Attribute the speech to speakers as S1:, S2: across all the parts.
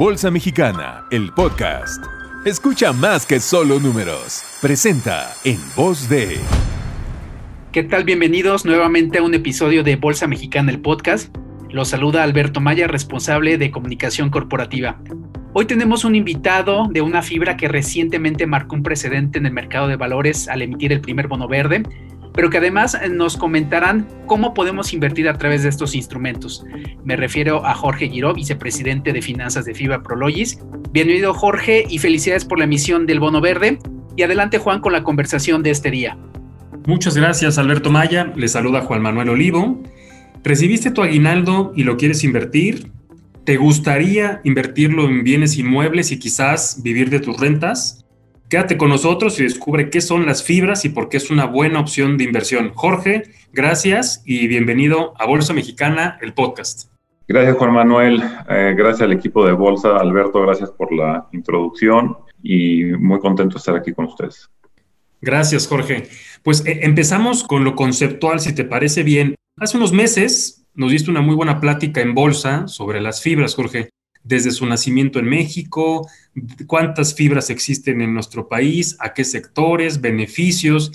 S1: Bolsa Mexicana, el podcast. Escucha más que solo números. Presenta en voz de...
S2: ¿Qué tal? Bienvenidos nuevamente a un episodio de Bolsa Mexicana, el podcast. Los saluda Alberto Maya, responsable de comunicación corporativa. Hoy tenemos un invitado de una fibra que recientemente marcó un precedente en el mercado de valores al emitir el primer bono verde pero que además eh, nos comentarán cómo podemos invertir a través de estos instrumentos. Me refiero a Jorge Giró, vicepresidente de finanzas de FIBA Prologis. Bienvenido Jorge y felicidades por la emisión del bono verde. Y adelante Juan con la conversación de este día.
S3: Muchas gracias Alberto Maya, le saluda Juan Manuel Olivo. ¿Recibiste tu aguinaldo y lo quieres invertir? ¿Te gustaría invertirlo en bienes inmuebles y quizás vivir de tus rentas? Quédate con nosotros y descubre qué son las fibras y por qué es una buena opción de inversión. Jorge, gracias y bienvenido a Bolsa Mexicana, el podcast.
S4: Gracias, Juan Manuel. Eh, gracias al equipo de Bolsa. Alberto, gracias por la introducción y muy contento de estar aquí con ustedes.
S3: Gracias, Jorge. Pues eh, empezamos con lo conceptual, si te parece bien. Hace unos meses nos diste una muy buena plática en Bolsa sobre las fibras, Jorge desde su nacimiento en México, cuántas fibras existen en nuestro país, a qué sectores, beneficios.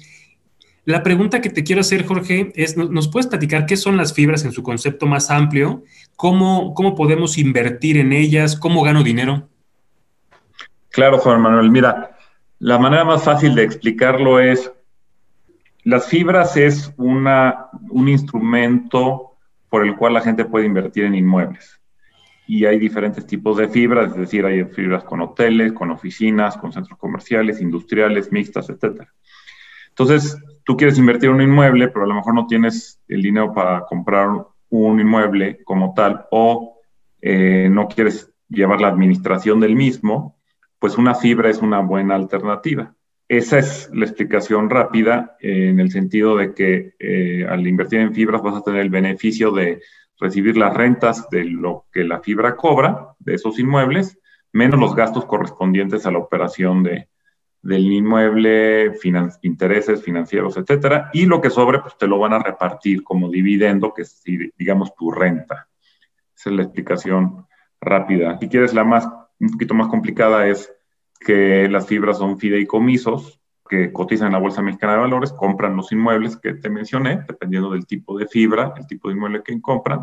S3: La pregunta que te quiero hacer, Jorge, es, ¿nos puedes platicar qué son las fibras en su concepto más amplio? ¿Cómo, cómo podemos invertir en ellas? ¿Cómo gano dinero?
S4: Claro, Juan Manuel. Mira, la manera más fácil de explicarlo es, las fibras es una, un instrumento por el cual la gente puede invertir en inmuebles y hay diferentes tipos de fibras, es decir, hay fibras con hoteles, con oficinas, con centros comerciales, industriales, mixtas, etc. Entonces, tú quieres invertir en un inmueble, pero a lo mejor no tienes el dinero para comprar un inmueble como tal o eh, no quieres llevar la administración del mismo, pues una fibra es una buena alternativa. Esa es la explicación rápida eh, en el sentido de que eh, al invertir en fibras vas a tener el beneficio de recibir las rentas de lo que la fibra cobra de esos inmuebles, menos los gastos correspondientes a la operación de, del inmueble, intereses financieros, etcétera, y lo que sobre, pues te lo van a repartir como dividendo, que es, digamos, tu renta. Esa es la explicación rápida. Si quieres la más, un poquito más complicada, es que las fibras son fideicomisos, que cotizan en la Bolsa Mexicana de Valores, compran los inmuebles que te mencioné, dependiendo del tipo de fibra, el tipo de inmueble que compran,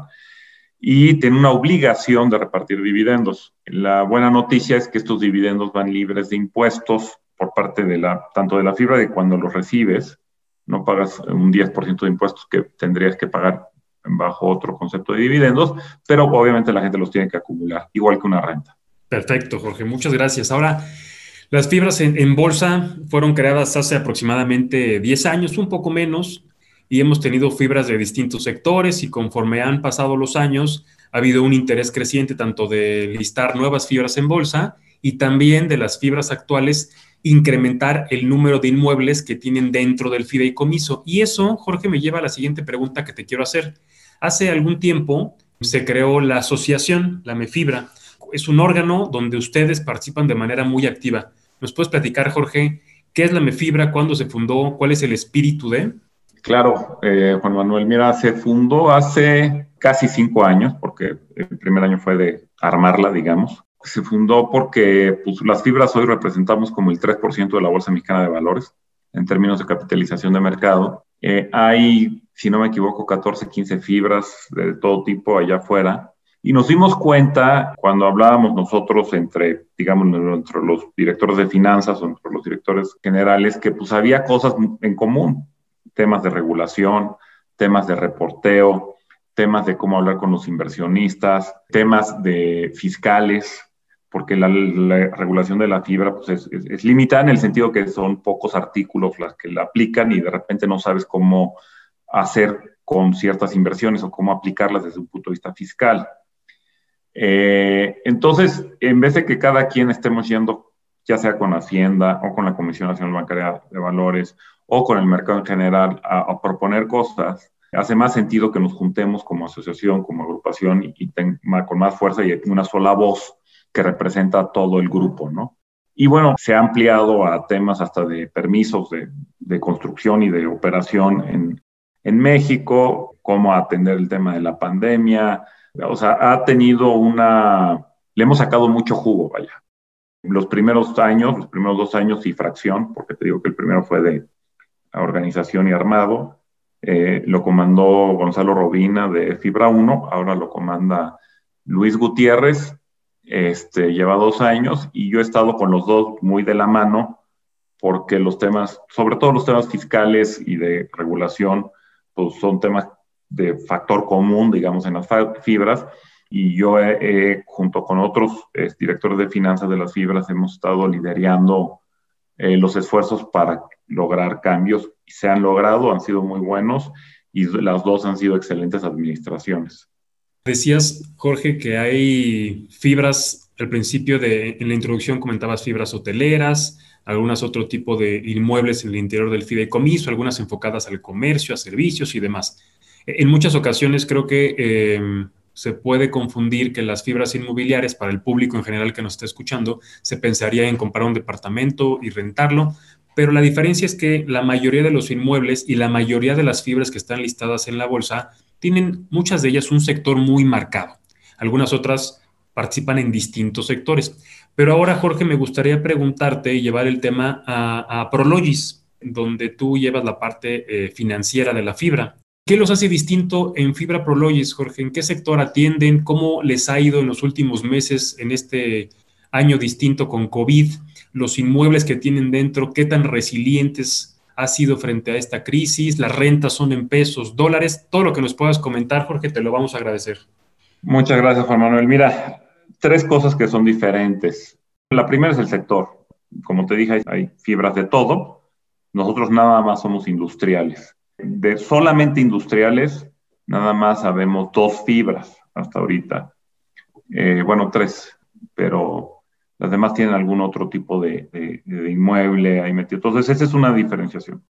S4: y tienen una obligación de repartir dividendos. La buena noticia es que estos dividendos van libres de impuestos por parte de la, tanto de la fibra de cuando los recibes, no pagas un 10% de impuestos que tendrías que pagar bajo otro concepto de dividendos, pero obviamente la gente los tiene que acumular, igual que una renta.
S3: Perfecto, Jorge, muchas gracias. Ahora, las fibras en, bolsa fueron creadas hace aproximadamente 10 años, un poco menos, y hemos tenido fibras de distintos sectores y conforme han pasado los años, ha habido un interés creciente tanto de listar nuevas fibras en bolsa y también de las fibras actuales incrementar el número de inmuebles que tienen dentro del fideicomiso. Y eso, Jorge, me lleva a la siguiente pregunta que te quiero hacer. Hace algún tiempo se creó la asociación, la MEFibra. Es un órgano donde ustedes participan de manera muy activa. ¿Nos puedes platicar, Jorge, qué es la MEFibra, cuándo se fundó, cuál es el espíritu de?
S4: Claro, eh, Juan Manuel, mira, se fundó hace casi cinco años, porque el primer año fue de armarla, digamos. Se fundó porque pues, las fibras hoy representamos como el 3% de la Bolsa Mexicana de Valores en términos de capitalización de mercado. Eh, hay, si no me equivoco, 14, 15 fibras de todo tipo allá afuera y nos dimos cuenta cuando hablábamos nosotros entre, digamos, entre los directores de finanzas o entre los directores generales, que pues había cosas en común, temas de regulación, temas de reporteo, temas de cómo hablar con los inversionistas, temas de fiscales, porque la, regulación de la fibra pues es, es, limitada en el sentido que son pocos artículos las que la aplican y de repente no sabes cómo hacer con ciertas inversiones o cómo aplicarlas desde un punto de vista fiscal. Eh, entonces, en vez de que cada quien estemos yendo, ya sea con Hacienda o con la Comisión Nacional Bancaria de Valores o con el mercado en general, a, proponer cosas, hace más sentido que nos juntemos como asociación, como agrupación y, con más fuerza y una sola voz que representa a todo el grupo, ¿no? Y bueno, se ha ampliado a temas hasta de permisos de, de construcción y de operación en, en México, cómo atender el tema de la pandemia, o sea, ha tenido una le hemos sacado mucho jugo, vaya. Los primeros años, los primeros dos años y fracción, porque te digo que el primero fue de organización y armado, eh, lo comandó Gonzalo Robina de Fibra 1, ahora lo comanda Luis Gutiérrez, este, lleva dos años y yo he estado con los dos muy de la mano porque los temas, sobre todo los temas fiscales y de regulación, pues son temas de factor común, digamos, en las fibras. Y yo, junto con otros directores de finanzas de las fibras, hemos estado liderando eh, los esfuerzos para lograr cambios se han logrado, han sido muy buenos y las dos han sido excelentes administraciones.
S3: Decías, Jorge, que hay fibras, al principio de, en la introducción comentabas fibras hoteleras, algunas otro tipo de inmuebles en el interior del fideicomiso, algunas enfocadas al comercio, a servicios y demás. En muchas ocasiones creo que em, se puede confundir que las fibras inmobiliarias, para el público en general que nos está escuchando, se pensaría en comprar un departamento y rentarlo, pero la diferencia es que la mayoría de los inmuebles y la mayoría de las fibras que están listadas en la bolsa tienen muchas de ellas un sector muy marcado. Algunas otras participan en distintos sectores. Pero ahora, Jorge, me gustaría preguntarte y llevar el tema a, Prologis, donde tú llevas la parte eh, financiera de la fibra. ¿Qué los hace distinto en Fibra Prologis, Jorge? ¿En qué sector atienden? ¿Cómo les ha ido en los últimos meses en este año distinto con COVID? ¿Los inmuebles que tienen dentro, qué tan resilientes ha sido frente a esta crisis, las rentas son en pesos, dólares, todo lo que nos puedas comentar, Jorge, te lo vamos a agradecer.
S4: Muchas gracias, Juan Manuel. Mira, tres cosas que son diferentes. La primera es el sector. Como te dije, hay fibras de todo. Nosotros nada más somos industriales. De solamente industriales, nada más sabemos dos fibras hasta ahorita. Eh, bueno, tres, pero las demás tienen algún otro tipo de, inmueble ahí metido. Entonces, esa es una diferenciación.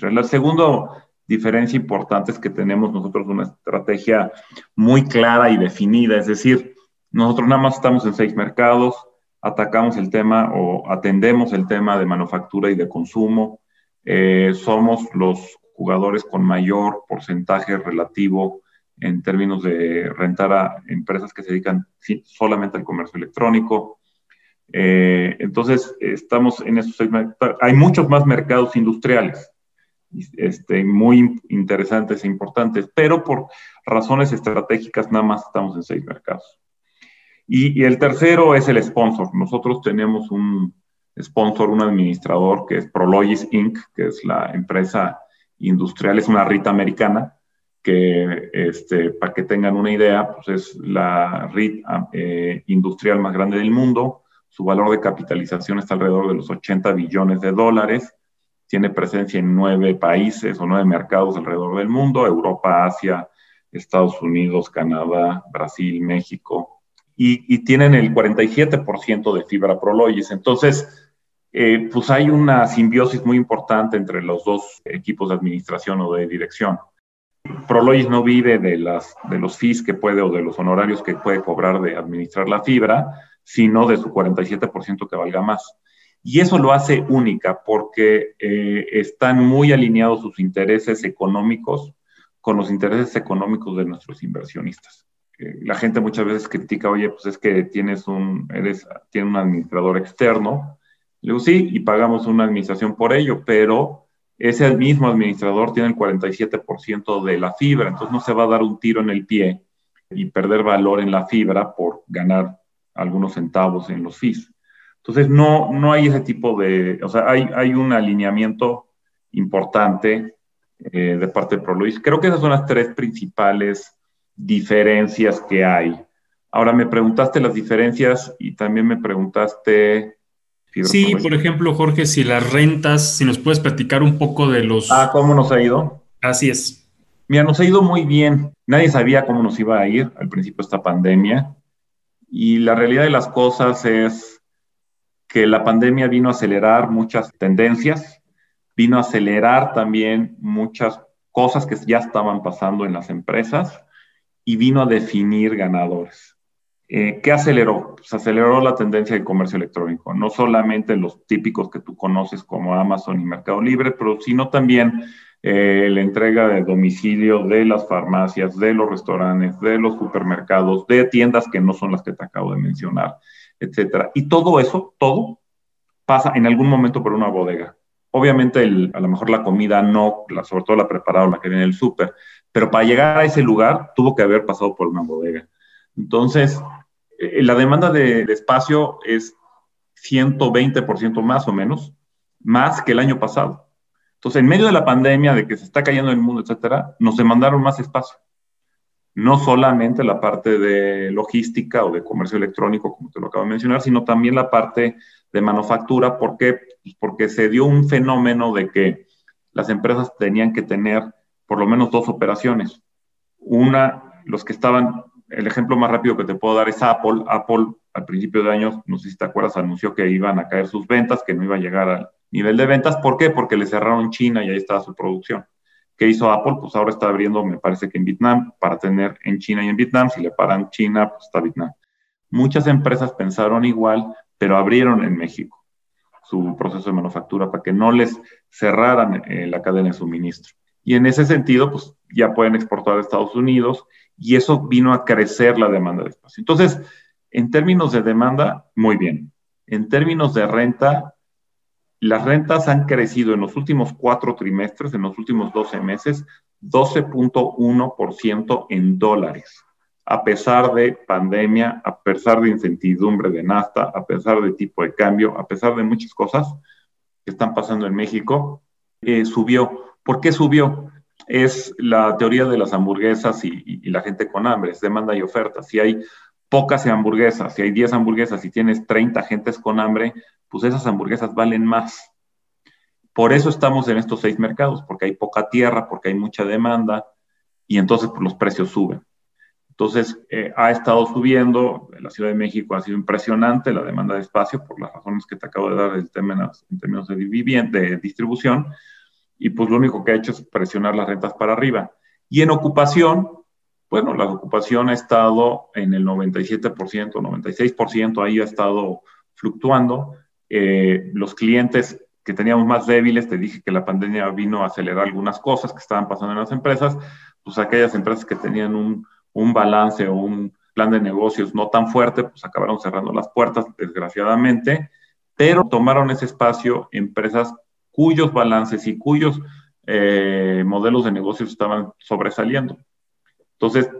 S4: La segunda diferencia importante es que tenemos nosotros una estrategia muy clara y definida, es decir, nosotros nada más estamos en seis mercados, atacamos el tema o atendemos el tema de manufactura y de consumo, eh, somos los jugadores con mayor porcentaje relativo en términos de rentar a empresas que se dedican solamente al comercio electrónico, eh, entonces, estamos en esos seis Hay muchos más mercados industriales, este, muy interesantes e importantes, pero por razones estratégicas nada más estamos en seis mercados. Y, el tercero es el sponsor. Nosotros tenemos un sponsor, un administrador que es Prologis Inc., que es la empresa industrial, es una RIT americana, que este, para que tengan una idea, pues es la RIT eh, industrial más grande del mundo su valor de capitalización está alrededor de los 80 billones de dólares. Tiene presencia en nueve países o nueve mercados alrededor del mundo, Europa, Asia, Estados Unidos, Canadá, Brasil, México. Y, tienen el 47% de fibra Prologis. Entonces, eh, pues hay una simbiosis muy importante entre los dos equipos de administración o de dirección. Prologis no vive de, las, de los fees que puede o de los honorarios que puede cobrar de administrar la fibra, sino de su 47% que valga más. Y eso lo hace única porque eh, están muy alineados sus intereses económicos con los intereses económicos de nuestros inversionistas. Eh, la gente muchas veces critica, oye, pues es que tienes un, eres, tiene un administrador externo. Le digo, sí, y pagamos una administración por ello, pero ese mismo administrador tiene el 47% de la fibra, entonces no se va a dar un tiro en el pie y perder valor en la fibra por ganar algunos centavos en los fees. Entonces, no, no hay ese tipo de, o sea, hay, hay un alineamiento importante eh, de parte de ProLuis. Creo que esas son las tres principales diferencias que hay. Ahora me preguntaste las diferencias y también me preguntaste...
S3: Sí, por ejemplo, Jorge, si las rentas, si nos puedes platicar un poco de los...
S4: Ah, ¿cómo nos ha ido?
S3: Así es.
S4: Mira, nos ha ido muy bien. Nadie sabía cómo nos iba a ir al principio de esta pandemia. Y la realidad de las cosas es que la pandemia vino a acelerar muchas tendencias, vino a acelerar también muchas cosas que ya estaban pasando en las empresas y vino a definir ganadores. Eh, ¿Qué aceleró? Pues aceleró la tendencia del comercio electrónico, no solamente los típicos que tú conoces como Amazon y Mercado Libre, pero sino también eh, la entrega de domicilio de las farmacias, de los restaurantes, de los supermercados, de tiendas que no son las que te acabo de mencionar, etcétera. Y todo eso, todo, pasa en algún momento por una bodega. Obviamente, a lo mejor la comida no, sobre todo la preparada o la que viene del súper, pero para llegar a ese lugar tuvo que haber pasado por una bodega. Entonces, la demanda de, de espacio es 120% más o menos, más que el año pasado. Entonces, en medio de la pandemia, de que se está cayendo el mundo, etcétera, nos demandaron más espacio. No solamente la parte de logística o de comercio electrónico, como te lo acabo de mencionar, sino también la parte de manufactura. ¿Por qué? Pues porque se dio un fenómeno de que las empresas tenían que tener por lo menos dos operaciones. Una, los que estaban, el ejemplo más rápido que te puedo dar es Apple. Apple al principio de año, no sé si te acuerdas, anunció que iban a caer sus ventas, que no iba a llegar al nivel de ventas. ¿Por qué? Porque le cerraron China y ahí estaba su producción. ¿Qué hizo Apple? Pues ahora está abriendo, me parece que en Vietnam, para tener en China y en Vietnam. Si le paran China, pues está Vietnam. Muchas empresas pensaron igual, pero abrieron en México su proceso de manufactura para que no les cerraran eh, la cadena de suministro. Y en ese sentido, pues ya pueden exportar a Estados Unidos y eso vino a crecer la demanda de espacio. Entonces, en términos de demanda, muy bien. En términos de renta, las rentas han crecido en los últimos cuatro trimestres, en los últimos 12 meses, 12.1% en dólares, a pesar de pandemia, a pesar de incertidumbre de NAFTA, a pesar de tipo de cambio, a pesar de muchas cosas que están pasando en México, eh, subió. ¿Por qué subió? Es la teoría de las hamburguesas y, la gente con hambre, es demanda y oferta. Si hay pocas hamburguesas, si hay 10 hamburguesas y tienes 30 gentes con hambre, pues esas hamburguesas valen más. Por eso estamos en estos seis mercados, porque hay poca tierra, porque hay mucha demanda y entonces pues, los precios suben. Entonces, eh, ha estado subiendo, en la Ciudad de México ha sido impresionante la demanda de espacio por las razones que te acabo de dar términos, en términos de, de distribución, y pues lo único que ha hecho es presionar las rentas para arriba. Y en ocupación, bueno, la ocupación ha estado en el 97%, 96%, ahí ha estado fluctuando. Eh, los clientes que teníamos más débiles, te dije que la pandemia vino a acelerar algunas cosas que estaban pasando en las empresas, pues aquellas empresas que tenían un, un balance o un plan de negocios no tan fuerte, pues acabaron cerrando las puertas, desgraciadamente, pero tomaron ese espacio empresas cuyos balances y cuyos eh, modelos de negocios estaban sobresaliendo. Entonces,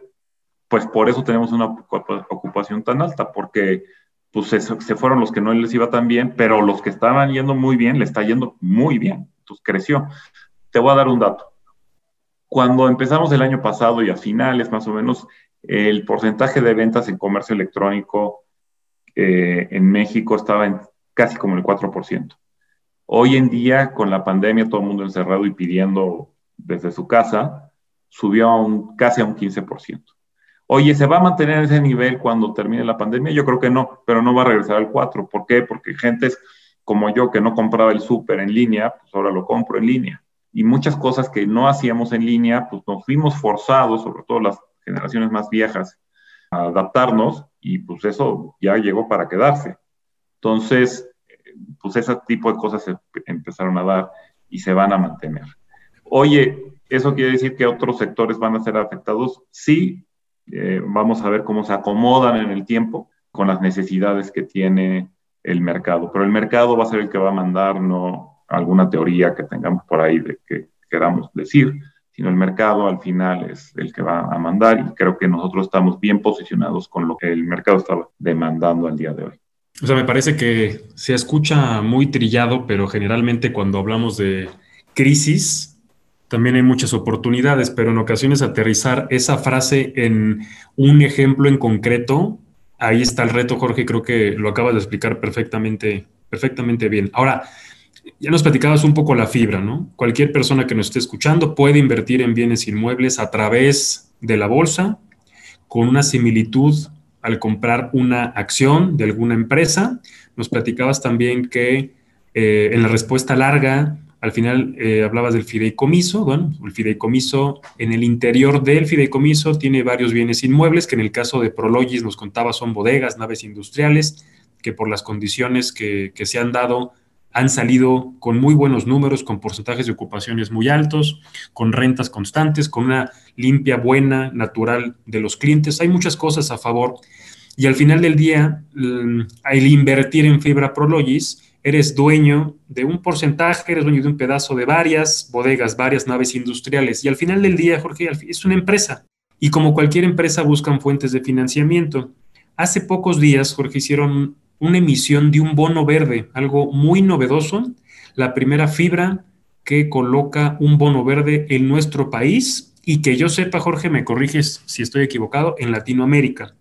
S4: pues por eso tenemos una ocupación tan alta, porque pues se, fueron los que no les iba tan bien, pero los que estaban yendo muy bien, le está yendo muy bien, entonces creció. Te voy a dar un dato. Cuando empezamos el año pasado y a finales más o menos, el porcentaje de ventas en comercio electrónico eh, en México estaba en casi como el 4%. Hoy en día, con la pandemia, todo el mundo encerrado y pidiendo desde su casa, subió a un, casi a un 15%. Oye, ¿se va a mantener ese nivel cuando termine la pandemia? Yo creo que no, pero no va a regresar al 4. ¿Por qué? Porque gentes como yo que no compraba el súper en línea, pues ahora lo compro en línea. Y muchas cosas que no hacíamos en línea, pues nos fuimos forzados, sobre todo las generaciones más viejas, a adaptarnos y pues eso ya llegó para quedarse. Entonces, pues ese tipo de cosas se empezaron a dar y se van a mantener. Oye, ¿Eso quiere decir que otros sectores van a ser afectados? Sí, eh, vamos a ver cómo se acomodan en el tiempo con las necesidades que tiene el mercado. Pero el mercado va a ser el que va a mandar, no alguna teoría que tengamos por ahí de que queramos decir, sino el mercado al final es el que va a mandar y creo que nosotros estamos bien posicionados con lo que el mercado estaba demandando al día de hoy.
S3: O sea, me parece que se escucha muy trillado, pero generalmente cuando hablamos de crisis, también hay muchas oportunidades, pero en ocasiones aterrizar esa frase en un ejemplo en concreto, ahí está el reto, Jorge, creo que lo acabas de explicar perfectamente, perfectamente bien. Ahora, ya nos platicabas un poco la fibra, ¿no? Cualquier persona que nos esté escuchando puede invertir en bienes inmuebles a través de la bolsa con una similitud al comprar una acción de alguna empresa. Nos platicabas también que eh, en la respuesta larga al final eh, hablabas del fideicomiso. Bueno, el fideicomiso, en el interior del fideicomiso tiene varios bienes inmuebles, que en el caso de Prologis nos contaba son bodegas, naves industriales, que por las condiciones que, se han dado han salido con muy buenos números, con porcentajes de ocupaciones muy altos, con rentas constantes, con una limpia, buena, natural de los clientes. Hay muchas cosas a favor. Y al final del día, mm, al invertir en Fibra Prologis, eres dueño de un porcentaje, eres dueño de un pedazo de varias bodegas, varias naves industriales. Y al final del día, Jorge, es una empresa. Y como cualquier empresa, buscan fuentes de financiamiento. Hace pocos días, Jorge, hicieron una emisión de un bono verde, algo muy novedoso, la primera fibra que coloca un bono verde en nuestro país y que yo sepa, Jorge, me corriges si estoy equivocado, en Latinoamérica.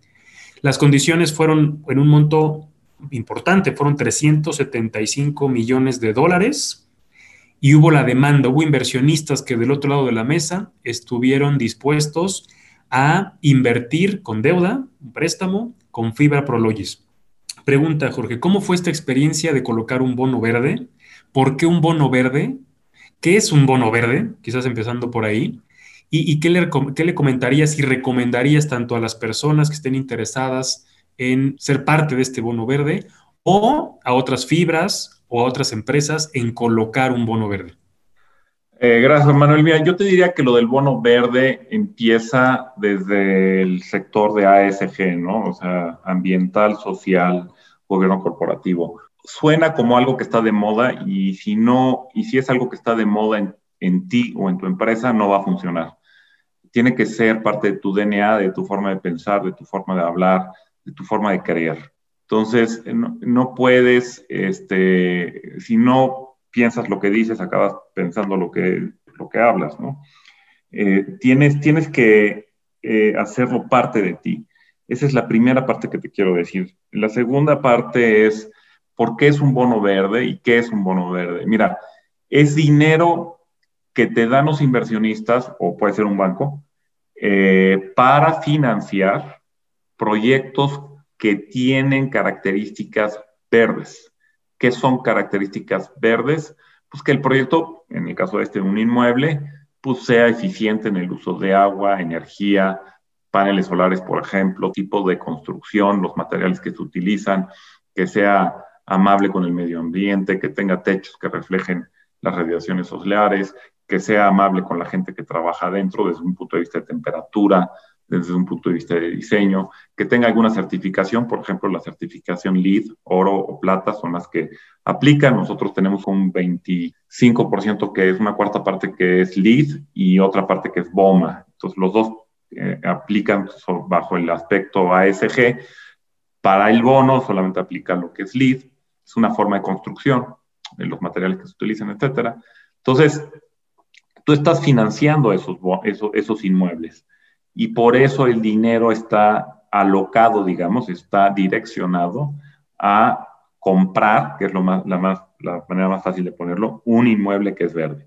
S3: Las condiciones fueron en un monto importante, fueron 375 millones de dólares y hubo la demanda, hubo inversionistas que del otro lado de la mesa estuvieron dispuestos a invertir con deuda, un préstamo, con fibra Prologis. Pregunta, Jorge, ¿cómo fue esta experiencia de colocar un bono verde? ¿Por qué un bono verde? ¿Qué es un bono verde? Quizás empezando por ahí. ¿Y, qué, le, qué le comentarías y recomendarías tanto a las personas que estén interesadas en ser parte de este bono verde o a otras fibras o a otras empresas en colocar un bono verde?
S4: Eh, gracias, Manuel. Mira, yo te diría que lo del bono verde empieza desde el sector de ASG, ¿no? O sea, ambiental, social, gobierno corporativo. Suena como algo que está de moda y si no, y si es algo que está de moda en, en ti o en tu empresa, no va a funcionar. Tiene que ser parte de tu DNA, de tu forma de pensar, de tu forma de hablar, de tu forma de creer. Entonces, no, no puedes, este, si no piensas lo que dices, acabas pensando lo que, lo que hablas, ¿no? Eh, tienes, tienes que eh, hacerlo parte de ti. Esa es la primera parte que te quiero decir. La segunda parte es, ¿por qué es un bono verde y qué es un bono verde? Mira, es dinero que te dan los inversionistas, o puede ser un banco, eh, para financiar proyectos que tienen características verdes. ¿Qué son características verdes? Pues que el proyecto, en el caso de este, un inmueble, pues sea eficiente en el uso de agua, energía, paneles solares, por ejemplo, tipo de construcción, los materiales que se utilizan, que sea amable con el medio ambiente, que tenga techos que reflejen las radiaciones solares, que sea amable con la gente que trabaja adentro desde un punto de vista de temperatura, desde un punto de vista de diseño, que tenga alguna certificación, por ejemplo, la certificación LEED, oro o plata son las que aplican. Nosotros tenemos un 25% que es una cuarta parte que es LEED y otra parte que es BOMA. Entonces, los dos eh, aplican bajo el aspecto ASG. Para el bono solamente aplica lo que es LEED, es una forma de construcción de los materiales que se utilizan, etcétera. Entonces, tú estás financiando esos, esos, esos inmuebles y por eso el dinero está alocado, digamos, está direccionado a comprar, que es lo más, la, más, la manera más fácil de ponerlo, un inmueble que es verde.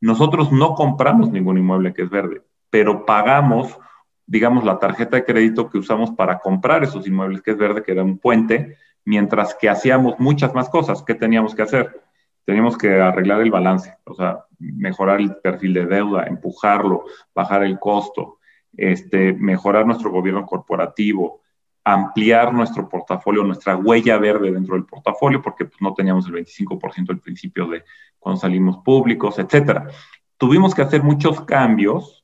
S4: Nosotros no compramos ningún inmueble que es verde pero pagamos, digamos, la tarjeta de crédito que usamos para comprar esos inmuebles, que es verde, que era un puente, mientras que hacíamos muchas más cosas. ¿Qué teníamos que hacer? Teníamos que arreglar el balance, o sea, mejorar el perfil de deuda, empujarlo, bajar el costo, este, mejorar nuestro gobierno corporativo, ampliar nuestro portafolio, nuestra huella verde dentro del portafolio, porque pues, no teníamos el 25% al principio de cuando salimos públicos, etcétera. Tuvimos que hacer muchos cambios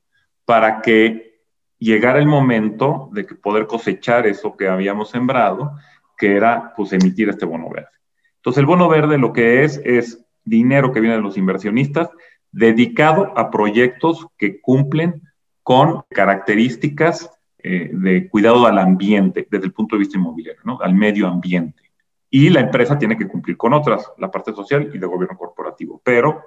S4: para que llegara el momento de poder cosechar eso que habíamos sembrado, que era pues emitir este bono verde. Entonces el bono verde lo que es es dinero que viene de los inversionistas dedicado a proyectos que cumplen con características eh, de cuidado al ambiente desde el punto de vista inmobiliario, ¿no? al medio ambiente. Y la empresa tiene que cumplir con otras, la parte social y de gobierno corporativo. Pero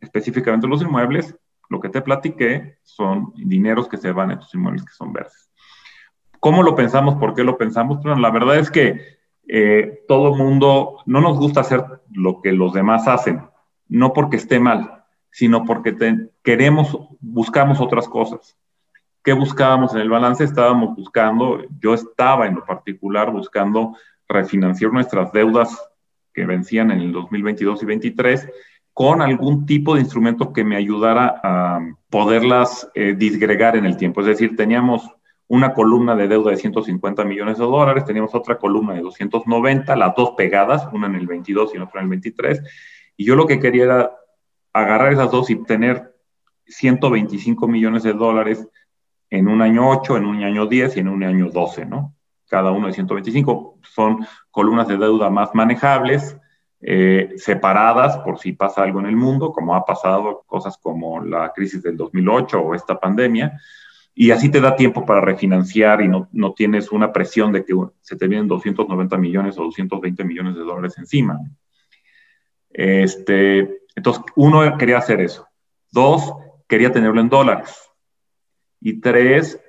S4: específicamente los inmuebles lo que te platiqué son dineros que se van a estos inmuebles que son verdes. ¿Cómo lo pensamos? ¿Por qué lo pensamos? Bueno, la verdad es que eh, todo mundo, no nos gusta hacer lo que los demás hacen, no porque esté mal, sino porque queremos, buscamos otras cosas. ¿Qué buscábamos en el balance? Estábamos buscando, yo estaba en lo particular buscando refinanciar nuestras deudas que vencían en el 2022 y 2023 con algún tipo de instrumento que me ayudara a poderlas eh, disgregar en el tiempo. Es decir, teníamos una columna de deuda de 150 millones de dólares, teníamos otra columna de 290, las dos pegadas, una en el 22 y otra en el 23, y yo lo que quería era agarrar esas dos y tener 125 millones de dólares en un año 8, en un año 10 y en un año 12, ¿no? Cada uno de 125 son columnas de deuda más manejables, eh, separadas por si pasa algo en el mundo, como ha pasado cosas como la crisis del 2008 o esta pandemia, y así te da tiempo para refinanciar y no, no tienes una presión de que se te vienen 290 millones o 220 millones de dólares encima. Este, entonces, uno quería hacer eso. Dos, quería tenerlo en dólares. Y tres,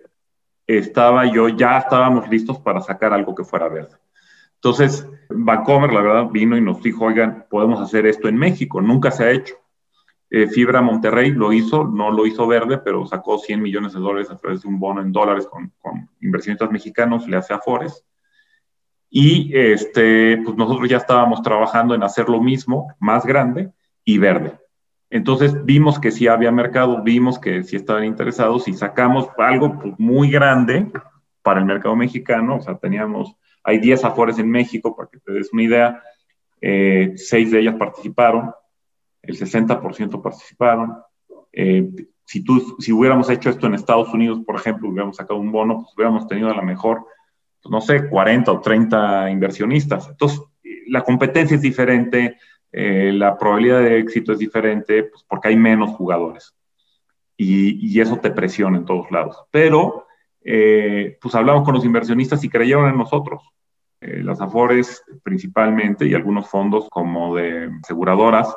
S4: estaba yo, ya estábamos listos para sacar algo que fuera verde. Entonces, Bancomer, la verdad, vino y nos dijo, oigan, podemos hacer esto en México, nunca se ha hecho. Eh, Fibra Monterrey lo hizo, no lo hizo verde, pero sacó 100 millones de dólares a través de un bono en dólares con, con inversionistas mexicanos, le hace a Forest. Y este, pues nosotros ya estábamos trabajando en hacer lo mismo, más grande y verde. Entonces vimos que sí había mercado, vimos que sí estaban interesados y sacamos algo pues, muy grande para el mercado mexicano. O sea, teníamos, hay 10 afores en México, para que te des una idea, eh, seis de ellas participaron el 60% participaron. Eh, si, tú, si hubiéramos hecho esto en Estados Unidos, por ejemplo, hubiéramos sacado un bono, pues hubiéramos tenido a lo mejor, pues, no sé, 40 o 30 inversionistas. Entonces, la competencia es diferente, eh, la probabilidad de éxito es diferente, pues porque hay menos jugadores. Y, y eso te presiona en todos lados. Pero, eh, pues hablamos con los inversionistas y creyeron en nosotros. las Afores principalmente y algunos fondos como de aseguradoras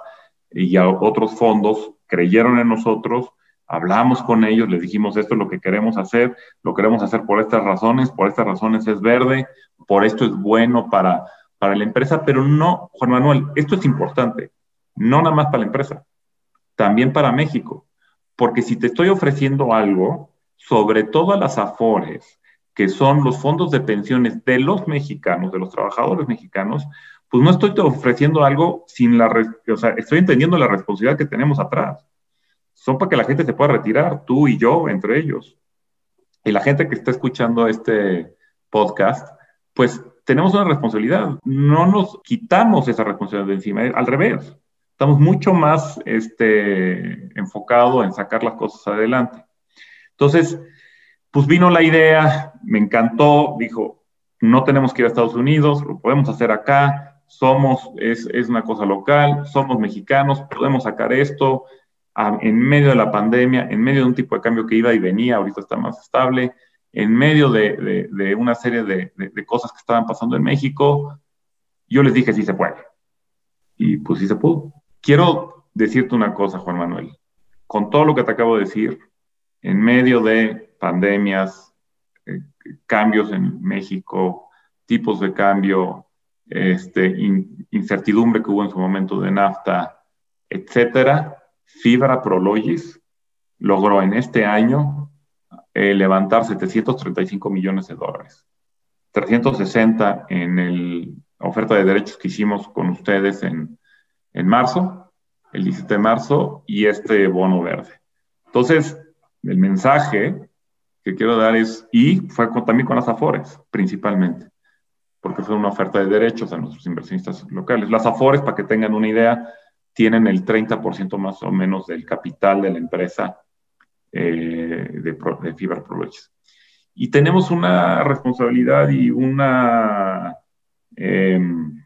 S4: y otros fondos creyeron en nosotros, hablamos con ellos, les dijimos esto es lo que queremos hacer, lo queremos hacer por estas razones, por estas razones es verde, por esto es bueno para, para la empresa, pero no, Juan Manuel, esto es importante, no nada más para la empresa, también para México, porque si te estoy ofreciendo algo, sobre todo a las AFORES, que son los fondos de pensiones de los mexicanos, de los trabajadores mexicanos, pues no estoy ofreciendo algo sin la, o sea, estoy entendiendo la responsabilidad que tenemos atrás. Son para que la gente se pueda retirar, tú y yo, entre ellos. Y la gente que está escuchando este podcast, pues tenemos una responsabilidad. No nos quitamos esa responsabilidad de encima, al revés. Estamos mucho más este, enfocados en sacar las cosas adelante. Entonces, pues vino la idea, me encantó, dijo, no tenemos que ir a Estados Unidos, lo podemos hacer acá, somos, es, una cosa local, somos mexicanos, podemos sacar esto en medio de la pandemia, en medio de un tipo de cambio que iba y venía, ahorita está más estable, en medio de, una serie de, cosas que estaban pasando en México, yo les dije sí se puede. Y pues sí se pudo. Quiero decirte una cosa, Juan Manuel. Con todo lo que te acabo de decir, en medio de pandemias, eh, cambios en México, tipos de cambio, este, incertidumbre que hubo en su momento de NAFTA, etcétera, Fibra Prologis logró en este año eh, levantar 735 millones de dólares. 360 en la oferta de derechos que hicimos con ustedes en, en marzo, el 17 de marzo, y este bono verde. Entonces, el mensaje que quiero dar es, y fue también con las AFORES, principalmente porque fue una oferta de derechos a nuestros inversionistas locales. Las AFORES, para que tengan una idea, tienen el 30% más o menos del capital de la empresa eh, de, de Fibra Y tenemos una responsabilidad y una, em,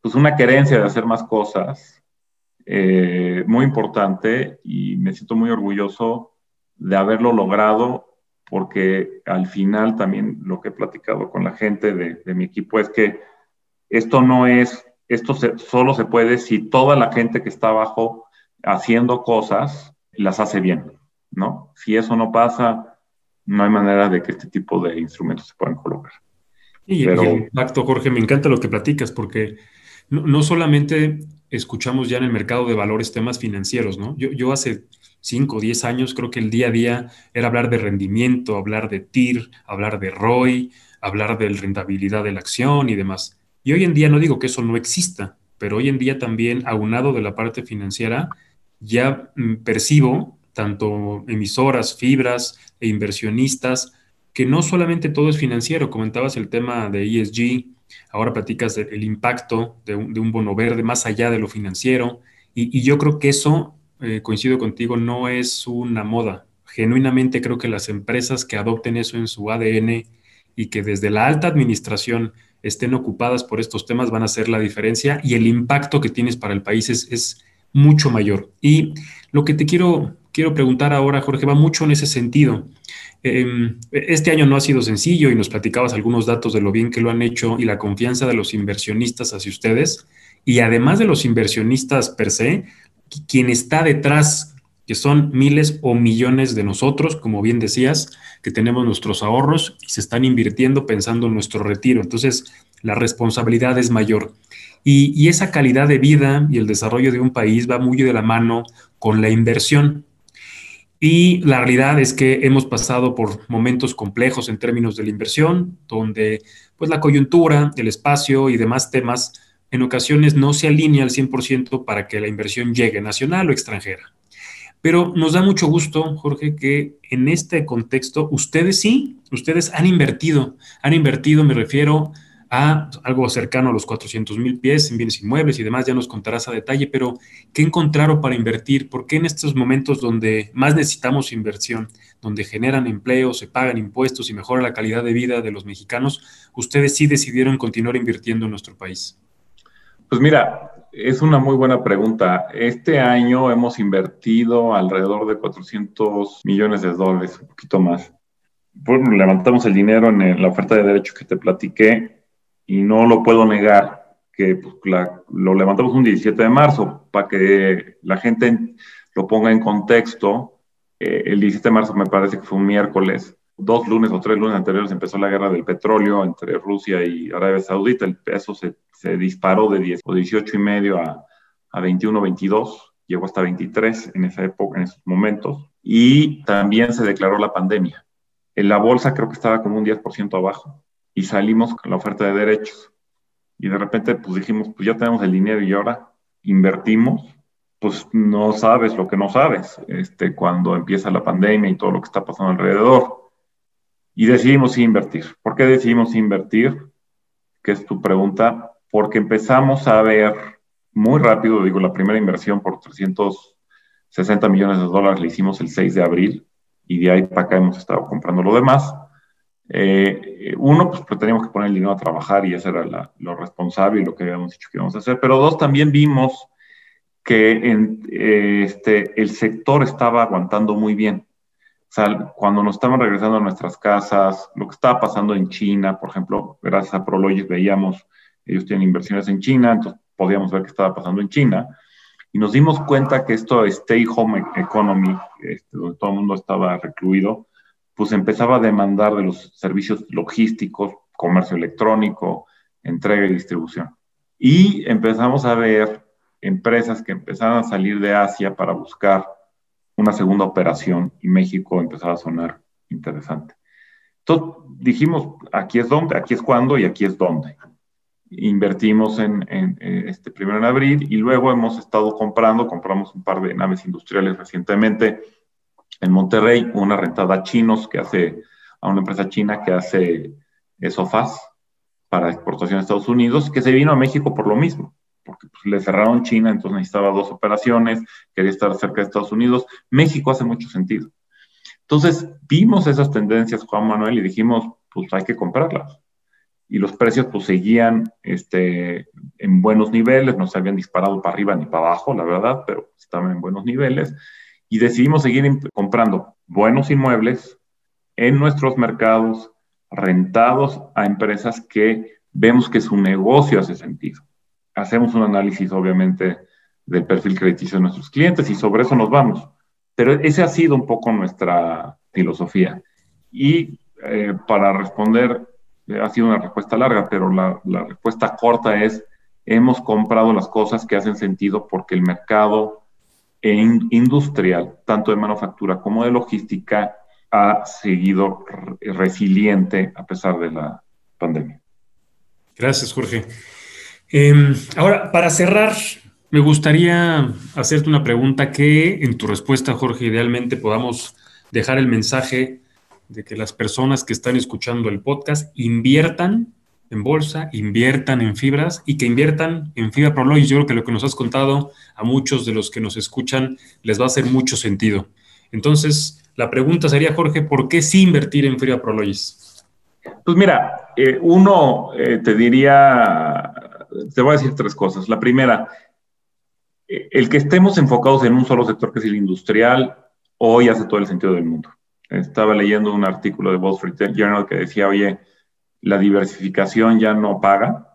S4: pues una querencia de hacer más cosas eh, muy importante y me siento muy orgulloso de haberlo logrado porque al final también lo que he platicado con la gente de, mi equipo es que esto no es, esto solo se puede si toda la gente que está abajo haciendo cosas las hace bien, ¿no? Si eso no pasa, no hay manera de que este tipo de instrumentos se puedan colocar.
S3: Y, Pero, exacto, Jorge, me encanta lo que platicas, porque no, solamente escuchamos ya en el mercado de valores temas financieros, ¿no? Yo, yo hace 5 o 10 años, creo que el día a día era hablar de rendimiento, hablar de TIR, hablar de ROI, hablar de rentabilidad de la acción y demás. Y hoy en día no digo que eso no exista, pero hoy en día también, aunado de la parte financiera, ya mm, percibo tanto emisoras, fibras e inversionistas que no solamente todo es financiero, comentabas el tema de ESG, ahora platicas del impacto de un, bono verde más allá de lo financiero, y, yo creo que eso, eh, coincido contigo, no es una moda. Genuinamente creo que las empresas que adopten eso en su ADN y que desde la alta administración estén ocupadas por estos temas van a hacer la diferencia y el impacto que tienes para el país es, mucho mayor. Y lo que te quiero, quiero preguntar ahora, Jorge, va mucho en ese sentido. Em, este año no ha sido sencillo y nos platicabas algunos datos de lo bien que lo han hecho y la confianza de los inversionistas hacia ustedes. Y además de los inversionistas per se, quien está detrás, que son miles o millones de nosotros, como bien decías, que tenemos nuestros ahorros y se están invirtiendo pensando en nuestro retiro. Entonces, la responsabilidad es mayor. Y, esa calidad de vida y el desarrollo de un país va muy de la mano con la inversión. Y la realidad es que hemos pasado por momentos complejos en términos de la inversión, donde pues la coyuntura, el espacio y demás temas en ocasiones no se alinea al 100% para que la inversión llegue nacional o extranjera. Pero nos da mucho gusto, Jorge, que en este contexto ustedes sí, ustedes han invertido, han invertido, me refiero a algo cercano a los 400 mil pies en bienes inmuebles y demás, ya nos contarás a detalle, pero ¿qué encontraron para invertir? ¿Por qué en estos momentos donde más necesitamos inversión, donde generan empleo, se pagan impuestos y mejora la calidad de vida de los mexicanos, ustedes sí decidieron continuar invirtiendo en nuestro país?
S4: Pues mira, es una muy buena pregunta. Este año hemos invertido alrededor de 400 millones de dólares, un poquito más. Bueno, levantamos el dinero en la oferta de derechos que te platiqué y no lo puedo negar que pues, lo levantamos un 17 de marzo para que la gente lo ponga en contexto. Eh, el 17 de marzo me parece que fue un miércoles. Dos lunes o tres lunes anteriores empezó la guerra del petróleo entre Rusia y Arabia Saudita. El peso se, se disparó de 10 o 18 y medio a, a 21, 22. Llegó hasta 23 en esa época, en esos momentos. Y también se declaró la pandemia. En la bolsa creo que estaba como un 10% abajo y salimos con la oferta de derechos. Y de repente, pues dijimos, pues ya tenemos el dinero y ahora invertimos, pues no sabes lo que no sabes este, cuando empieza la pandemia y todo lo que está pasando alrededor. Y decidimos invertir. ¿Por qué decidimos invertir? Que es tu pregunta. Porque empezamos a ver muy rápido, digo, la primera inversión por 360 millones de dólares la hicimos el 6 de abril y de ahí para acá hemos estado comprando lo demás. Eh, uno, pues, pues, teníamos que poner el dinero a trabajar y eso era lo responsable y lo que habíamos dicho que íbamos a hacer. Pero dos, también vimos que eh, este, el sector estaba aguantando muy bien. Sea, cuando nos estaban regresando a nuestras casas, lo que estaba pasando en China, por ejemplo, gracias a Prologis veíamos, ellos tienen inversiones en China, entonces podíamos ver qué estaba pasando en China. Y nos dimos cuenta que esto stay home economy, este, donde todo el mundo estaba recluido, pues empezaba a demandar de los servicios logísticos, comercio electrónico, entrega y distribución. Y empezamos a ver empresas que empezaban a salir de Asia para buscar una segunda operación y México empezaba a sonar interesante. Entonces dijimos, aquí es donde, aquí es cuando y aquí es donde. Invertimos en, en, este primero en abril y luego hemos estado comprando, compramos un par de naves industriales recientemente en Monterrey, una rentada a chinos que hace, a una empresa china que hace sofás para exportación a Estados Unidos, que se vino a México por lo mismo, porque pues, le cerraron China, entonces necesitaba dos operaciones, quería estar cerca de Estados Unidos. México hace mucho sentido. Entonces vimos esas tendencias, Juan Manuel, y dijimos, pues hay que comprarlas. Y los precios pues seguían este, en buenos niveles, no se habían disparado para arriba ni para abajo, la verdad, pero estaban en buenos niveles y decidimos seguir comprando buenos inmuebles en nuestros mercados, rentados a empresas que vemos que su negocio hace sentido. Hacemos un análisis, obviamente, del perfil crediticio de nuestros clientes y sobre eso nos vamos. Pero ese ha sido un poco nuestra filosofía. Y eh, para responder, eh, ha sido una respuesta larga, pero la, respuesta corta es, hemos comprado las cosas que hacen sentido porque el mercado e industrial, tanto de manufactura como de logística, ha seguido resiliente a pesar de la pandemia.
S3: Gracias, Jorge. Em, ahora, para cerrar, me gustaría hacerte una pregunta que en tu respuesta, Jorge, idealmente podamos dejar el mensaje de que las personas que están escuchando el podcast inviertan en bolsa, inviertan en fibras y que inviertan en fibra Prologis. Yo creo que lo que nos has contado a muchos de los que nos escuchan les va a hacer mucho sentido. Entonces, la pregunta sería, Jorge, ¿por qué sí invertir en fibra Prologis?
S4: Pues mira, eh, uno eh, te diría, te voy a decir tres cosas. La primera, eh, el que estemos enfocados en un solo sector que es el industrial, hoy hace todo el sentido del mundo. Estaba leyendo un artículo de Wall Street Journal que decía, oye, la diversificación ya no paga.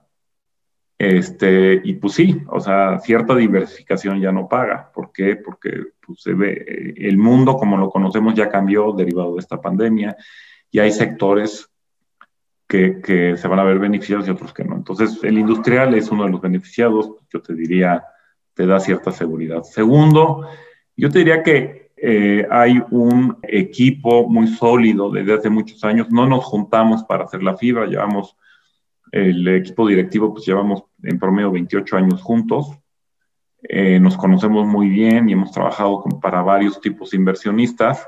S4: Este, y pues sí, o sea, cierta diversificación ya no paga. ¿Por qué? Porque pues, se ve, el mundo como lo conocemos ya cambió derivado de esta pandemia y hay sectores que, que, se van a ver beneficiados y otros que no. Entonces, el industrial es uno de los beneficiados, yo te diría, te da cierta seguridad. Segundo, yo te diría que eh, hay un equipo muy sólido desde hace muchos años. No nos juntamos para hacer la fibra, llevamos el equipo directivo, pues llevamos en promedio 28 años juntos. Eh, nos conocemos muy bien y hemos trabajado para varios tipos de inversionistas.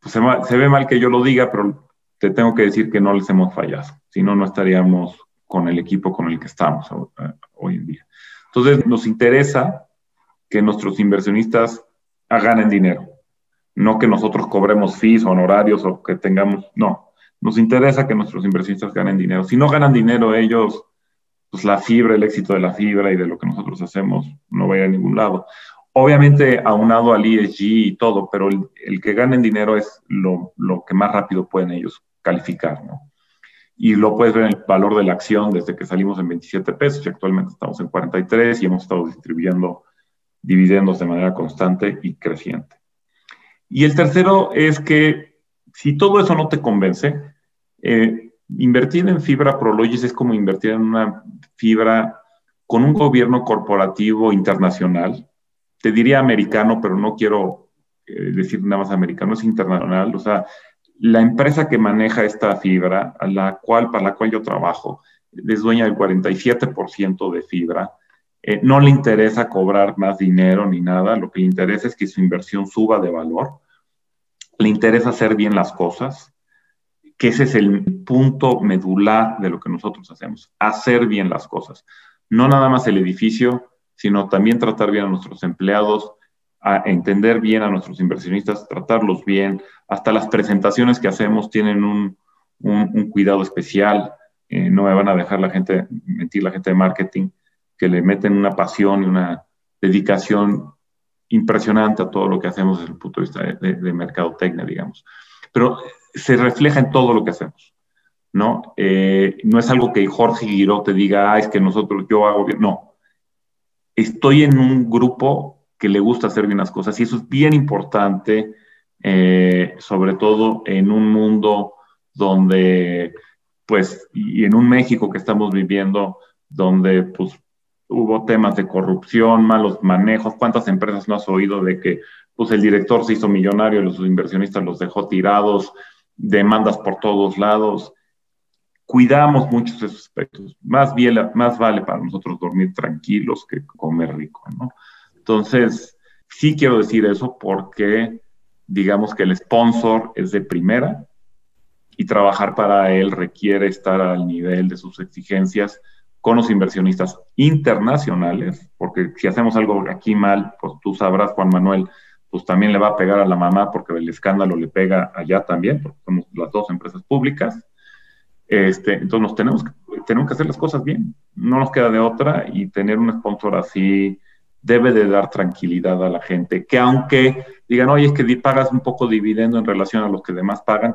S4: Pues se, se, ve mal que yo lo diga, pero te tengo que decir que no les hemos fallado. Si no, no estaríamos con el equipo con el que estamos hoy en día. Entonces, nos interesa que nuestros inversionistas ganen dinero no que nosotros cobremos fees, honorarios o que tengamos, no, nos interesa que nuestros inversionistas ganen dinero. Si no ganan dinero ellos, pues la fibra, el éxito de la fibra y de lo que nosotros hacemos no va a ir a ningún lado. Obviamente aunado al ESG y todo, pero el, que ganen dinero es lo, que más rápido pueden ellos calificar, ¿no? Y lo puedes ver en el valor de la acción desde que salimos en 27 pesos y actualmente estamos en 43 y hemos estado distribuyendo dividendos de manera constante y creciente. Y el tercero es que si todo eso no te convence, eh, invertir en fibra Prologis es como invertir en una fibra con un gobierno corporativo internacional. Te diría americano, pero no quiero eh, decir nada más americano, es internacional. O sea, la empresa que maneja esta fibra, la cual, para la cual yo trabajo, es dueña del 47% de fibra. Eh, no le interesa cobrar más dinero ni nada, lo que le interesa es que su inversión suba de valor le interesa hacer bien las cosas, que ese es el punto medular de lo que nosotros hacemos, hacer bien las cosas. No nada más el edificio, sino también tratar bien a nuestros empleados, a entender bien a nuestros inversionistas, tratarlos bien. Hasta las presentaciones que hacemos tienen un, cuidado especial. Eh, no me van a dejar la gente, mentir la gente de marketing, que le meten una pasión y una dedicación impresionante a todo lo que hacemos desde el punto de vista de, de, mercadotecnia, digamos. Pero se refleja en todo lo que hacemos, ¿no? Eh, no es algo que Jorge Guiró te diga, ah, es que nosotros, yo hago bien, no. Estoy en un grupo que le gusta hacer bien las cosas y eso es bien importante, eh, sobre todo en un mundo donde, pues, y en un México que estamos viviendo, donde, pues, hubo temas de corrupción, malos manejos. ¿Cuántas empresas no has oído de que pues, el director se hizo millonario los inversionistas los dejó tirados, demandas por todos lados? Cuidamos muchos esos aspectos. Más, bien, más vale para nosotros dormir tranquilos que comer rico, ¿no? Entonces, sí quiero decir eso porque digamos que el sponsor es de primera y trabajar para él requiere estar al nivel de sus exigencias con los inversionistas internacionales, porque si hacemos algo aquí mal, pues tú sabrás, Juan Manuel, pues también le va a pegar a la mamá porque el escándalo le pega allá también, porque somos las dos empresas públicas. Este, entonces tenemos, tenemos que hacer las cosas bien, no nos queda de otra y tener un sponsor así debe de dar tranquilidad a la gente, que aunque digan, oye, es que pagas un poco dividendo en relación a los que demás pagan,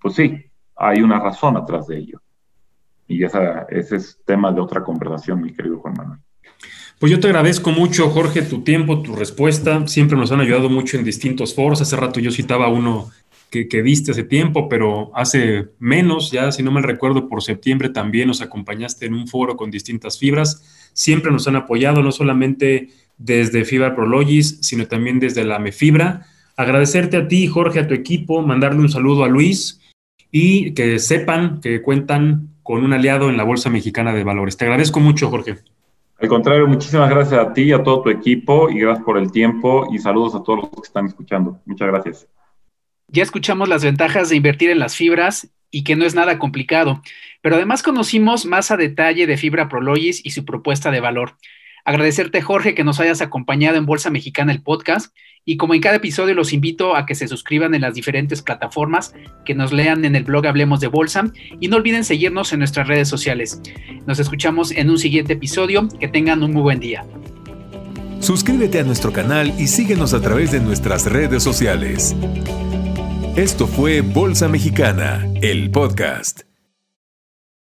S4: pues sí, hay una razón atrás de ello. Y esa, ese es tema de otra conversación, mi querido Juan Manuel.
S3: Pues yo te agradezco mucho, Jorge, tu tiempo, tu respuesta. Siempre nos han ayudado mucho en distintos foros. Hace rato yo citaba uno que, que viste hace tiempo, pero hace menos, ya si no me recuerdo, por septiembre también nos acompañaste en un foro con distintas fibras. Siempre nos han apoyado, no solamente desde Fibra Prologis, sino también desde la Mefibra. Agradecerte a ti, Jorge, a tu equipo, mandarle un saludo a Luis y que sepan que cuentan con un aliado en la Bolsa Mexicana de Valores. Te agradezco mucho, Jorge.
S4: Al contrario, muchísimas gracias a ti y a todo tu equipo y gracias por el tiempo y saludos a todos los que están escuchando. Muchas gracias.
S2: Ya escuchamos las ventajas de invertir en las fibras y que no es nada complicado, pero además conocimos más a detalle de Fibra Prologis y su propuesta de valor. Agradecerte, Jorge, que nos hayas acompañado en Bolsa Mexicana, el podcast. Y como en cada episodio, los invito a que se suscriban en las diferentes plataformas, que nos lean en el blog Hablemos de Bolsa y no olviden seguirnos en nuestras redes sociales. Nos escuchamos en un siguiente episodio. Que tengan un muy buen día.
S1: Suscríbete a nuestro canal y síguenos a través de nuestras redes sociales. Esto fue Bolsa Mexicana, el podcast.